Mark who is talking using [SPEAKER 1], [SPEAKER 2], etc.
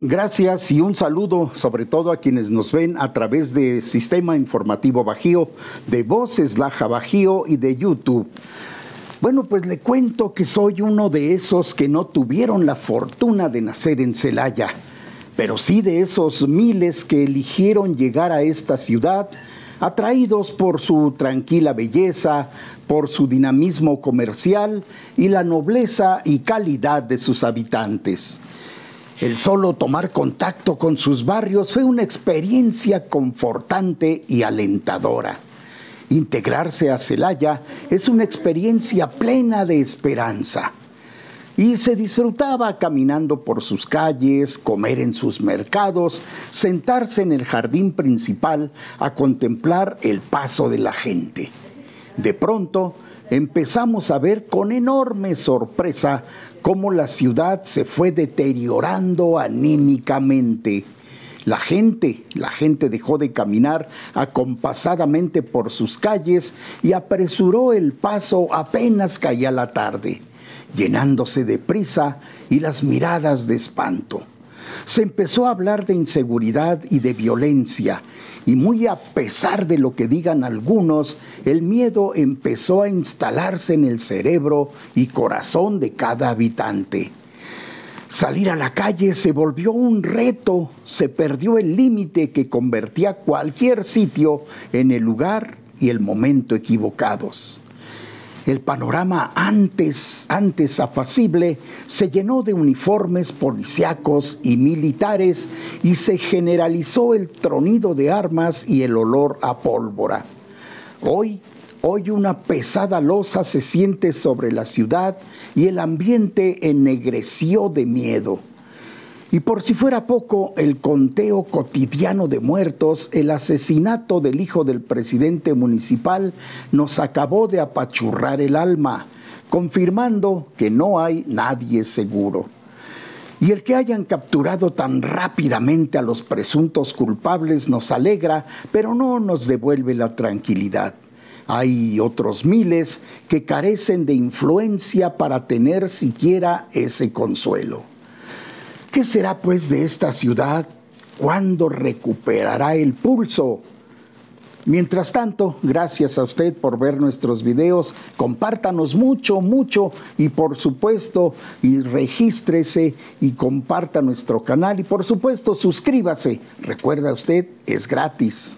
[SPEAKER 1] Gracias y un saludo sobre todo a quienes nos ven a través de Sistema Informativo Bajío, de Voces Laja Bajío y de YouTube. Bueno, pues le cuento que soy uno de esos que no tuvieron la fortuna de nacer en Celaya, pero sí de esos miles que eligieron llegar a esta ciudad atraídos por su tranquila belleza, por su dinamismo comercial y la nobleza y calidad de sus habitantes. El solo tomar contacto con sus barrios fue una experiencia confortante y alentadora. Integrarse a Celaya es una experiencia plena de esperanza. Y se disfrutaba caminando por sus calles, comer en sus mercados, sentarse en el jardín principal a contemplar el paso de la gente. De pronto, empezamos a ver con enorme sorpresa cómo la ciudad se fue deteriorando anímicamente. La gente, la gente dejó de caminar acompasadamente por sus calles y apresuró el paso apenas caía la tarde, llenándose de prisa y las miradas de espanto. Se empezó a hablar de inseguridad y de violencia y muy a pesar de lo que digan algunos, el miedo empezó a instalarse en el cerebro y corazón de cada habitante. Salir a la calle se volvió un reto, se perdió el límite que convertía cualquier sitio en el lugar y el momento equivocados. El panorama antes, antes apacible se llenó de uniformes policíacos y militares y se generalizó el tronido de armas y el olor a pólvora. Hoy, hoy una pesada losa se siente sobre la ciudad y el ambiente ennegreció de miedo. Y por si fuera poco, el conteo cotidiano de muertos, el asesinato del hijo del presidente municipal, nos acabó de apachurrar el alma, confirmando que no hay nadie seguro. Y el que hayan capturado tan rápidamente a los presuntos culpables nos alegra, pero no nos devuelve la tranquilidad. Hay otros miles que carecen de influencia para tener siquiera ese consuelo. ¿Qué será pues de esta ciudad? ¿Cuándo recuperará el pulso? Mientras tanto, gracias a usted por ver nuestros videos, compártanos mucho, mucho y por supuesto, y regístrese y comparta nuestro canal y por supuesto suscríbase. Recuerda usted, es gratis.